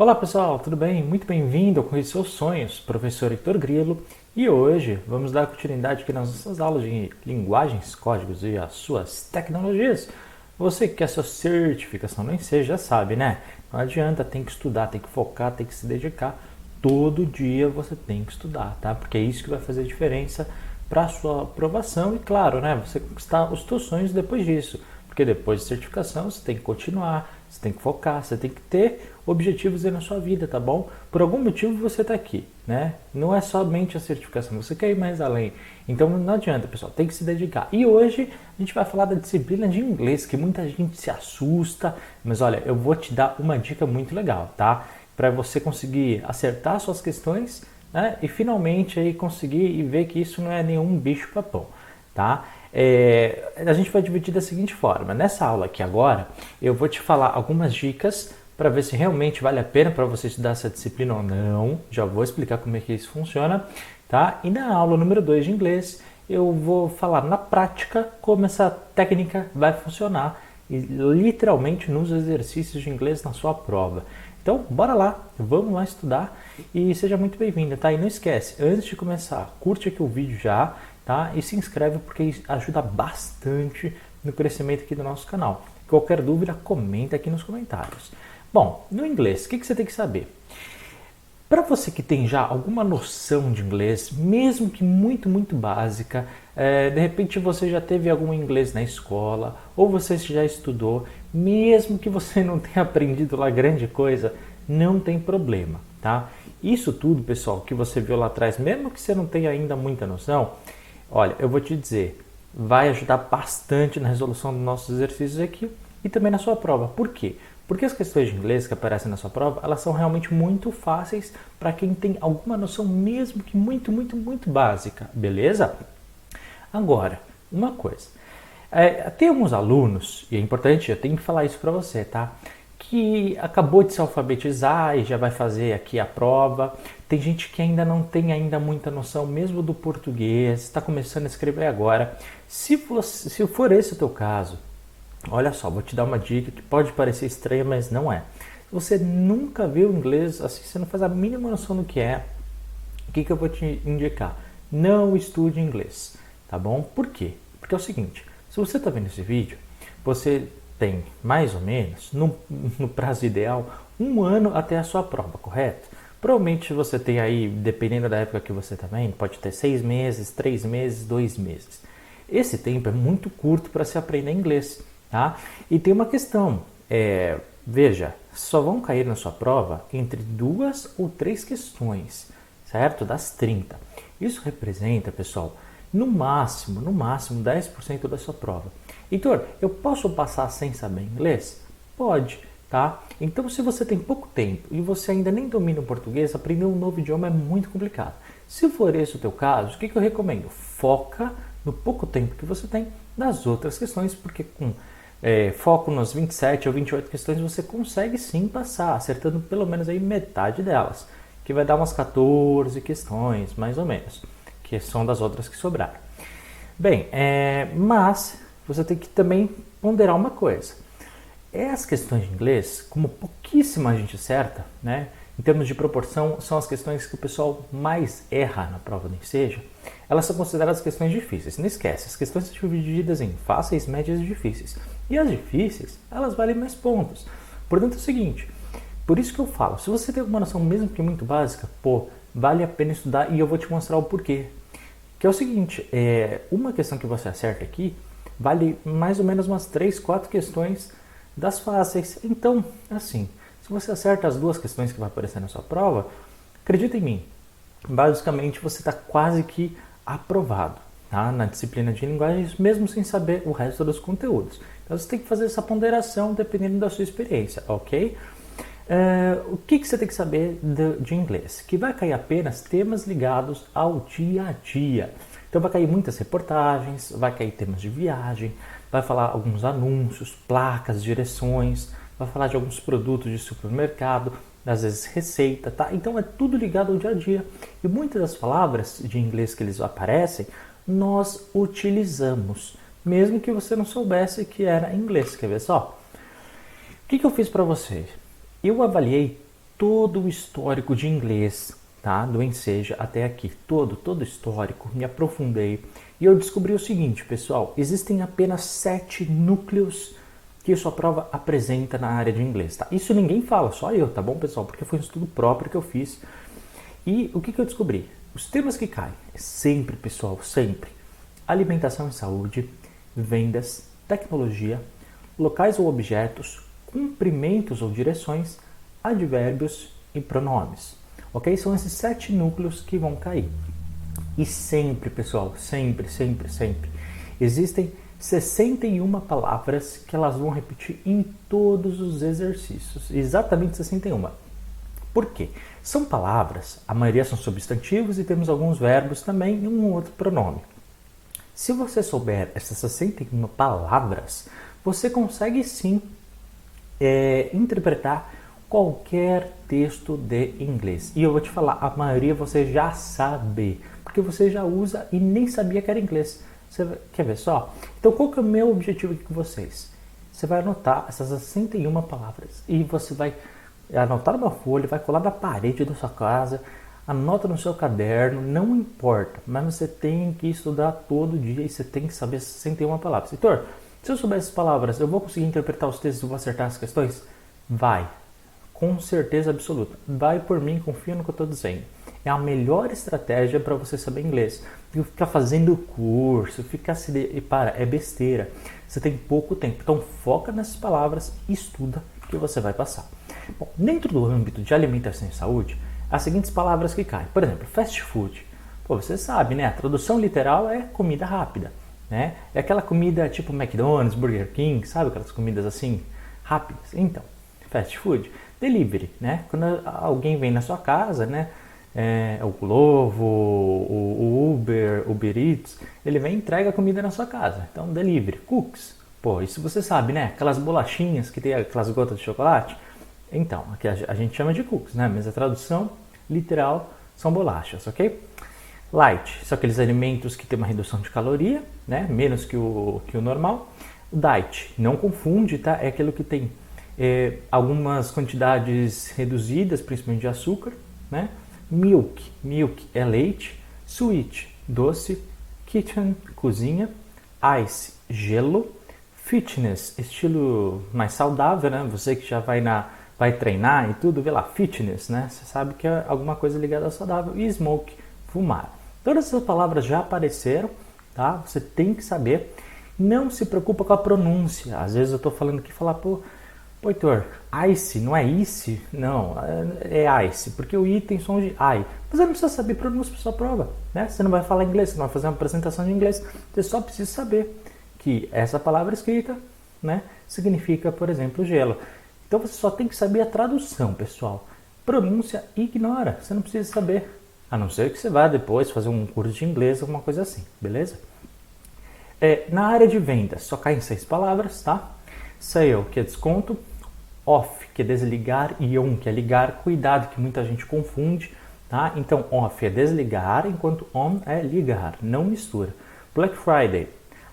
Olá pessoal, tudo bem? Muito bem-vindo ao Correr Seus Sonhos, professor Heitor Grilo. E hoje vamos dar continuidade aqui nas nossas aulas de linguagens, códigos e as suas tecnologias. Você que quer sua certificação no ENSE já sabe, né? Não adianta, tem que estudar, tem que focar, tem que se dedicar. Todo dia você tem que estudar, tá? Porque é isso que vai fazer diferença para a sua aprovação e, claro, né, você conquistar os seus sonhos depois disso. Porque depois de certificação você tem que continuar, você tem que focar, você tem que ter objetivos aí na sua vida, tá bom? Por algum motivo você está aqui, né? Não é somente a certificação, você quer ir mais além. Então não adianta, pessoal, tem que se dedicar. E hoje a gente vai falar da disciplina de inglês, que muita gente se assusta, mas olha, eu vou te dar uma dica muito legal, tá? Para você conseguir acertar suas questões, né? E finalmente aí conseguir e ver que isso não é nenhum bicho papão, tá? É, a gente vai dividir da seguinte forma: nessa aula aqui agora, eu vou te falar algumas dicas para ver se realmente vale a pena para você estudar essa disciplina ou não. Já vou explicar como é que isso funciona, tá? E na aula número 2 de inglês, eu vou falar na prática como essa técnica vai funcionar e literalmente nos exercícios de inglês na sua prova. Então, bora lá, vamos lá estudar e seja muito bem-vindo, tá? E não esquece, antes de começar, curte aqui o vídeo já, tá? E se inscreve porque ajuda bastante no crescimento aqui do nosso canal. Qualquer dúvida, comenta aqui nos comentários. Bom, no inglês, o que, que você tem que saber? Para você que tem já alguma noção de inglês, mesmo que muito, muito básica, é, de repente você já teve algum inglês na escola, ou você já estudou, mesmo que você não tenha aprendido lá grande coisa, não tem problema, tá? Isso tudo, pessoal, que você viu lá atrás, mesmo que você não tenha ainda muita noção, Olha, eu vou te dizer, vai ajudar bastante na resolução dos nossos exercícios aqui e também na sua prova. Por quê? Porque as questões de inglês que aparecem na sua prova, elas são realmente muito fáceis para quem tem alguma noção mesmo que muito, muito, muito básica, beleza? Agora, uma coisa. É, tem alguns alunos, e é importante, eu tenho que falar isso para você, tá? Que acabou de se alfabetizar e já vai fazer aqui a prova. Tem gente que ainda não tem ainda muita noção mesmo do português, está começando a escrever agora. Se, se for esse o teu caso, olha só, vou te dar uma dica que pode parecer estranha, mas não é. Se você nunca viu inglês, assim, você não faz a mínima noção do que é, o que, que eu vou te indicar? Não estude inglês, tá bom? Por quê? Porque é o seguinte, se você está vendo esse vídeo, você tem mais ou menos, no, no prazo ideal, um ano até a sua prova, correto? Provavelmente você tem aí, dependendo da época que você está vendo, pode ter seis meses, três meses, dois meses. Esse tempo é muito curto para se aprender inglês, tá? E tem uma questão, é, veja, só vão cair na sua prova entre duas ou três questões, certo? Das 30. Isso representa, pessoal, no máximo, no máximo 10% da sua prova. Heitor, eu posso passar sem saber inglês? Pode, tá? Então, se você tem pouco tempo e você ainda nem domina o português, aprender um novo idioma é muito complicado. Se for esse o teu caso, o que, eu recomendo? Foca no pouco tempo que você tem nas outras questões, porque com é, foco nas 27 ou 28 questões você consegue sim passar, acertando pelo menos aí metade delas, que vai dar umas 14 questões, mais ou menos, que são das outras que sobraram. Bem, é, mas você tem que também ponderar uma coisa. As questões de inglês, como pouquíssima gente acerta, né? em termos de proporção, são as questões que o pessoal mais erra na prova do seja, elas são consideradas questões difíceis. Não esquece, as questões são divididas em fáceis, médias e difíceis. E as difíceis, elas valem mais pontos. Portanto, é o seguinte, por isso que eu falo, se você tem alguma noção mesmo que muito básica, pô, vale a pena estudar e eu vou te mostrar o porquê. Que é o seguinte, é, uma questão que você acerta aqui, vale mais ou menos umas 3, 4 questões das fáceis. Então, assim, se você acerta as duas questões que vai aparecer na sua prova, acredita em mim, basicamente você está quase que aprovado tá? na disciplina de linguagens, mesmo sem saber o resto dos conteúdos. Então você tem que fazer essa ponderação dependendo da sua experiência, ok? Uh, o que, que, você tem que saber de, de inglês? Que vai cair apenas temas ligados ao dia a dia. Então vai cair muitas reportagens, vai cair temas de viagem, vai falar alguns anúncios, placas, direções, vai falar de alguns produtos de supermercado, às vezes receita, tá? Então é tudo ligado ao dia a dia. E muitas das palavras de inglês que eles aparecem, nós utilizamos, mesmo que você não soubesse que era inglês. Quer ver só? O que, que eu fiz para vocês? Eu avaliei todo o histórico de inglês, tá? Do Enseja até aqui, todo, todo histórico, me aprofundei e eu descobri o seguinte, pessoal: existem apenas sete núcleos que sua prova apresenta na área de inglês, tá? Isso ninguém fala, só eu, tá bom, pessoal? Porque foi um estudo próprio que eu fiz. E o que, que eu descobri? Os temas que caem, sempre, pessoal, sempre: alimentação e saúde, vendas, tecnologia, locais ou objetos, cumprimentos ou direções, advérbios e pronomes. Ok? São esses sete núcleos que vão cair. E sempre, pessoal, sempre, sempre, sempre, existem 61 palavras que elas vão repetir em todos os exercícios. Exatamente 61. Por quê? São palavras, a maioria são substantivos e temos alguns verbos também e um outro pronome. Se você souber essas 61 palavras, você consegue sim é, interpretar qualquer texto de inglês. E eu vou te falar, a maioria você já sabe, porque você já usa e nem sabia que era inglês. Você quer ver só? Então, qual que é o meu objetivo aqui com vocês? Você vai anotar essas 61 palavras e você vai anotar numa folha, vai colar na parede da sua casa, anota no seu caderno, não importa, mas você tem que estudar todo dia e você tem que saber 61 palavras. Heitor, se eu souber essas palavras, eu vou conseguir interpretar os textos e vou acertar as questões? Vai, com certeza absoluta. Vai por mim, confia no que eu estou dizendo é a melhor estratégia para você saber inglês. ficar fazendo curso, ficar se. E para, é besteira. Você tem pouco tempo. Então foca nessas palavras e estuda que você vai passar. Bom, dentro do âmbito de alimentação e saúde, as seguintes palavras que caem. Por exemplo, fast food. Pô, você sabe, né? A tradução literal é comida rápida. Né? É aquela comida tipo McDonald's, Burger King, sabe? Aquelas comidas assim rápidas. Então, fast food. Delivery, né? Quando alguém vem na sua casa, né? é, o Glovo, o, o, Uber, o Eats, ele vem e entrega comida na sua casa. Então, delivery, cookies. Pô, isso você sabe, né? Aquelas bolachinhas que tem aquelas gotas de chocolate. Então, aqui a gente chama de cookies, né? Mas a tradução literal são bolachas, ok? Light, são aqueles alimentos que têm uma redução de caloria, né? Menos que o, que o normal. O diet, não confunde, tá? É aquilo que tem é, algumas quantidades reduzidas, principalmente de açúcar, né? milk, milk é leite, sweet, doce, kitchen, cozinha, ice, gelo, fitness, estilo mais saudável, né? Você que já vai na vai treinar e tudo, vê lá, fitness, né? Você sabe que é alguma coisa ligada ao saudável e smoke, fumar. Todas essas palavras já apareceram, tá? Você tem que saber. Não se preocupa com a pronúncia. Às vezes eu estou falando aqui, falar, pô, Pô, Heitor, ice, não é ice? Não, é, é ice, porque o I tem som de I. Você não precisa saber pronúncia para sua prova, né? Você não vai falar inglês, você não vai fazer uma apresentação de inglês. Você só precisa saber que essa palavra escrita, né, significa, por exemplo, gelo. Então você só tem que saber a tradução, pessoal. Pronúncia ignora, você não precisa saber. A não ser que você vá depois fazer um curso de inglês, alguma coisa assim, beleza? É, na área de vendas, só caem seis palavras, tá? Sale, que é desconto off, que é desligar, e on, que é ligar. Cuidado que muita gente confunde, tá? Então, off é desligar, enquanto on é ligar, não mistura. Black Friday,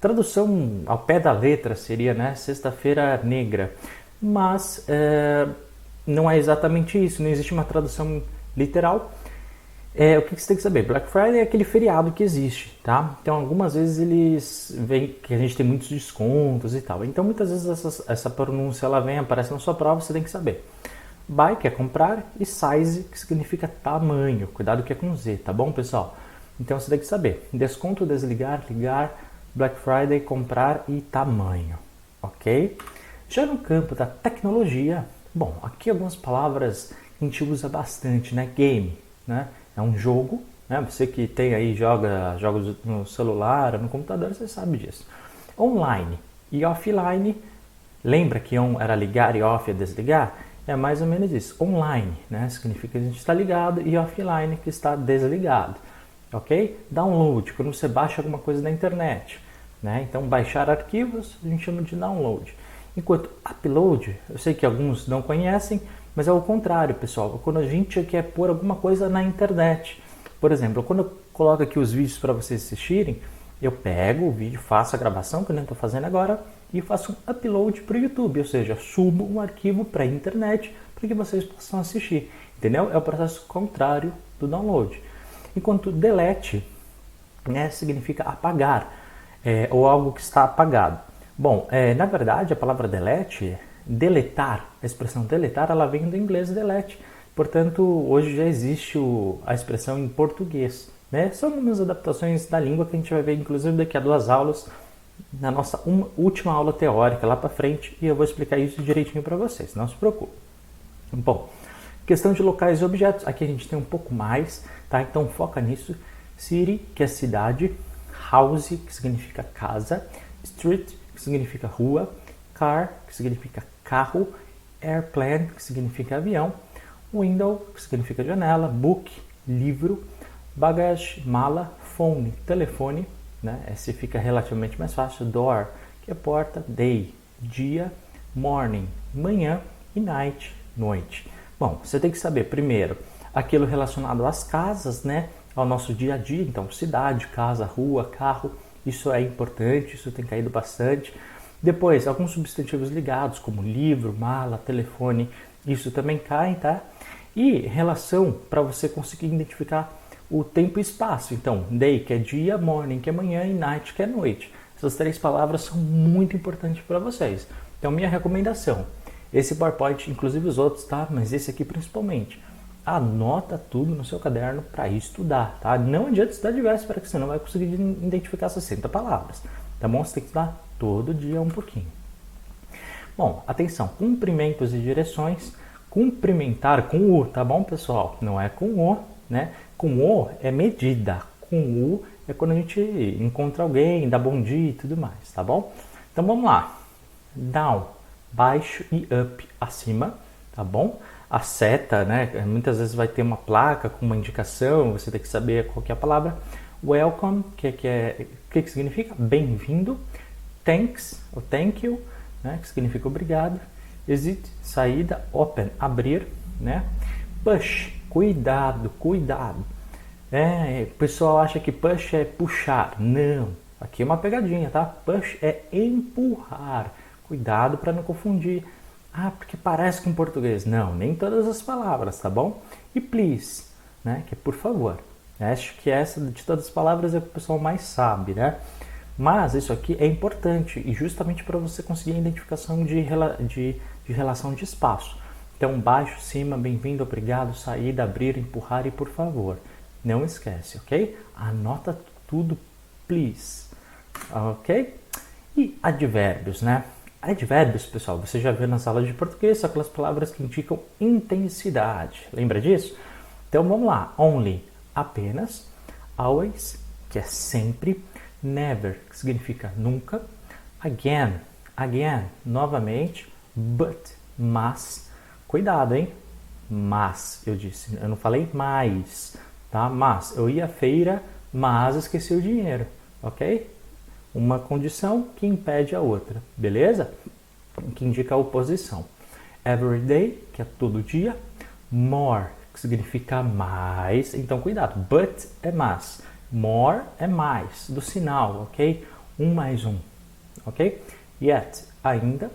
tradução ao pé da letra seria, né, sexta-feira negra, mas é, não é exatamente isso, não existe uma tradução literal. É, o que você tem que saber? Black Friday é aquele feriado que existe, tá? Então, algumas vezes eles veem que a gente tem muitos descontos e tal. Então, muitas vezes essa, essa pronúncia ela vem, aparece na sua prova, você tem que saber. Buy, que é comprar, e size, que significa tamanho. Cuidado que é com Z, tá bom, pessoal? Então, você tem que saber. Desconto, desligar, ligar, Black Friday, comprar e tamanho, ok? Já no campo da tecnologia, bom, aqui algumas palavras que a gente usa bastante, né? Game, né? É um jogo, né? Você que tem aí joga jogos no celular, no computador, você sabe disso. Online e offline, lembra que on era ligar e off é desligar? É mais ou menos isso. Online, né? Significa que a gente está ligado e offline que está desligado, ok? Download, quando você baixa alguma coisa da internet, né? Então baixar arquivos a gente chama de download. Enquanto upload, eu sei que alguns não conhecem, mas é o contrário, pessoal. Quando a gente quer pôr alguma coisa na internet. Por exemplo, quando eu coloco aqui os vídeos para vocês assistirem, eu pego o vídeo, faço a gravação, que eu estou fazendo agora, e faço um upload para o YouTube, ou seja, subo um arquivo para a internet para que vocês possam assistir. Entendeu? É o processo contrário do download. Enquanto delete né, significa apagar, é, ou algo que está apagado. Bom, é, na verdade, a palavra delete, deletar, a expressão deletar, ela vem do inglês delete. Portanto, hoje já existe o, a expressão em português. Né? São algumas adaptações da língua que a gente vai ver, inclusive, daqui a duas aulas, na nossa uma, última aula teórica lá para frente, e eu vou explicar isso direitinho para vocês, não se preocupe. Bom, questão de locais e objetos, aqui a gente tem um pouco mais, tá? Então foca nisso. City, que é cidade, house, que significa casa, street, que significa rua, car, que significa carro, airplane, que significa avião, window, que significa janela, book, livro, bagage, mala, phone, telefone, né? Esse fica relativamente mais fácil, door, que é porta, day, dia, morning, manhã e night, noite. Bom, você tem que saber primeiro aquilo relacionado às casas, né? Ao nosso dia a dia, então cidade, casa, rua, carro, isso é importante, isso tem caído bastante. Depois, alguns substantivos ligados, como livro, mala, telefone, isso também cai, tá? E relação para você conseguir identificar o tempo e espaço. Então, day, que é dia, morning, que é manhã, e night, que é noite. Essas três palavras são muito importantes para vocês. Então, minha recomendação, esse PowerPoint, inclusive os outros, tá? Mas esse aqui principalmente. Anota tudo no seu caderno para estudar, tá? Não adianta estudar diverso para que você não vai conseguir identificar 60 palavras, tá bom? Você tem que estudar todo dia um pouquinho. Bom, atenção, cumprimentos e direções. Cumprimentar com U, tá bom, pessoal? Não é com O, né? Com O é medida, com U é quando a gente encontra alguém, dá bom dia e tudo mais, tá bom? Então vamos lá. Down, baixo e up, acima, tá bom? A seta, né? Muitas vezes vai ter uma placa com uma indicação, você tem que saber qual que é a palavra. Welcome, que, é, que, é, que, que significa bem-vindo. Thanks, ou thank you, né? que significa obrigado. Exit, saída. Open, abrir. Né? Push, cuidado, cuidado. É, o pessoal acha que push é puxar. Não, aqui é uma pegadinha, tá? Push é empurrar. Cuidado para não confundir. Ah, porque parece com português. Não, nem todas as palavras, tá bom? E please, né? Que é por favor. Acho que essa de todas as palavras é o que o pessoal mais sabe, né? Mas isso aqui é importante e justamente para você conseguir a identificação de, de, de relação de espaço. Então, baixo, cima, bem-vindo, obrigado, saída, abrir, empurrar e por favor. Não esquece, ok? Anota tudo, please. Ok? E advérbios, né? Advérbios, pessoal, você já viu nas aulas de português, são aquelas palavras que indicam intensidade. Lembra disso? Então vamos lá. Only, apenas. Always, que é sempre never, que significa nunca, again, again, novamente, but, mas, cuidado, hein? Mas, eu disse, eu não falei mais, tá? Mas, eu ia à feira, mas esqueci o dinheiro, ok? Uma condição que impede a outra, beleza? Que indica a oposição. Every day, que é todo dia, more, que significa mais, então cuidado, but é mais More é mais, do sinal, ok? Um mais um, ok? Yet, ainda.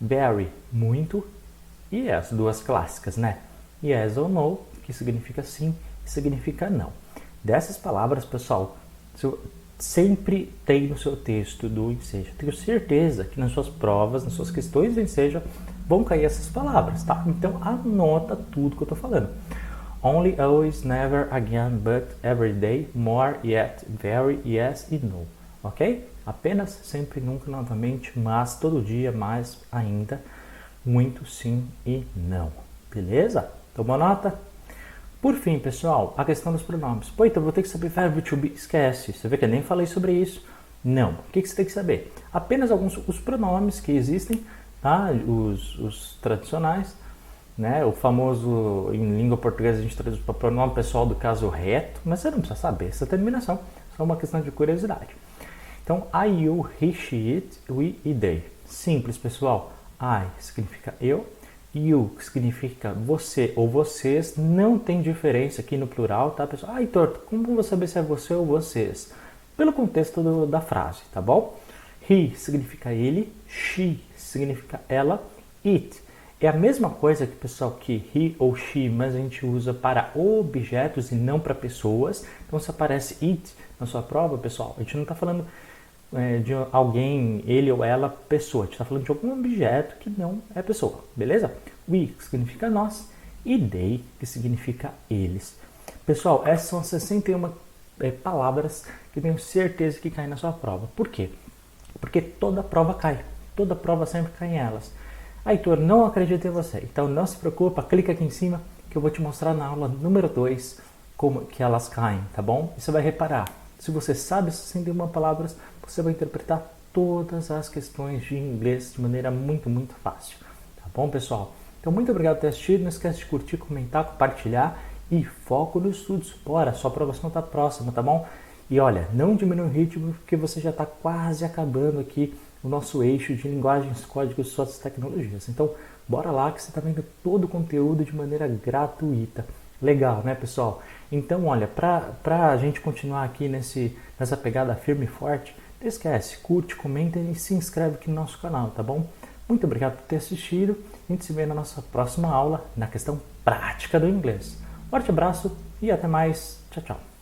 Very, muito. E as duas clássicas, né? Yes ou no, que significa sim e significa não. Dessas palavras, pessoal, sempre tem no seu texto do Enseja. Tenho certeza que nas suas provas, nas suas questões do Enseja, vão cair essas palavras, tá? Então anota tudo que eu estou falando. Only, always, never, again, but, every day, more, yet, very, yes e no. Ok? Apenas, sempre, nunca, novamente, mas, todo dia, mais, ainda, muito, sim e não. Beleza? Tomou nota? Por fim, pessoal, a questão dos pronomes. Pô, então vou ter que saber verbo to be. Esquece. Você vê que eu nem falei sobre isso. Não. O que, que você tem que saber? Apenas alguns os pronomes que existem, tá? Os, os tradicionais né? O famoso, em língua portuguesa, a gente traduz para pronome pessoal do caso reto, mas você não precisa saber essa terminação, só uma questão de curiosidade. Então, I, you, he, she, it, we e they. Simples, pessoal. I significa eu, you significa você ou vocês, não tem diferença aqui no plural, tá, pessoal? Ah, Heitor, como vou saber se é você ou vocês? Pelo contexto do, da frase, tá bom? He significa ele, she significa ela, it é a mesma coisa que pessoal que he ou she, mas a gente usa para objetos e não para pessoas. Então se aparece it na sua prova, pessoal, a gente não está falando é, de alguém, ele ou ela, pessoa. A gente está falando de algum objeto que não é pessoa, beleza? We, que significa nós, e they, que significa eles. Pessoal, essas são 61 é, palavras que tenho certeza que caem na sua prova. Por quê? Porque toda prova cai. Toda prova sempre cai em elas. Heitor, não acredito em você. Então não se preocupa, clica aqui em cima que eu vou te mostrar na aula número 2 como que elas caem, tá bom? E você vai reparar, se você sabe essas 61 palavras, você vai interpretar todas as questões de inglês de maneira muito, muito fácil. Tá bom, pessoal? Então, muito obrigado por ter assistido. Não esquece de curtir, comentar, compartilhar e foco nos estudos. Bora, sua aprovação está próxima, tá bom? E olha, não diminui o ritmo porque você já está quase acabando aqui o nosso eixo de linguagens, códigos e suas tecnologias. Então, bora lá que você está vendo todo o conteúdo de maneira gratuita. Legal, né, pessoal? Então, olha, para a gente continuar aqui nesse, nessa pegada firme e forte, esquece, curte, comenta e se inscreve aqui no nosso canal, tá bom? Muito obrigado por ter assistido. A gente se vê na nossa próxima aula na questão prática do inglês. Forte abraço e até mais. Tchau, tchau.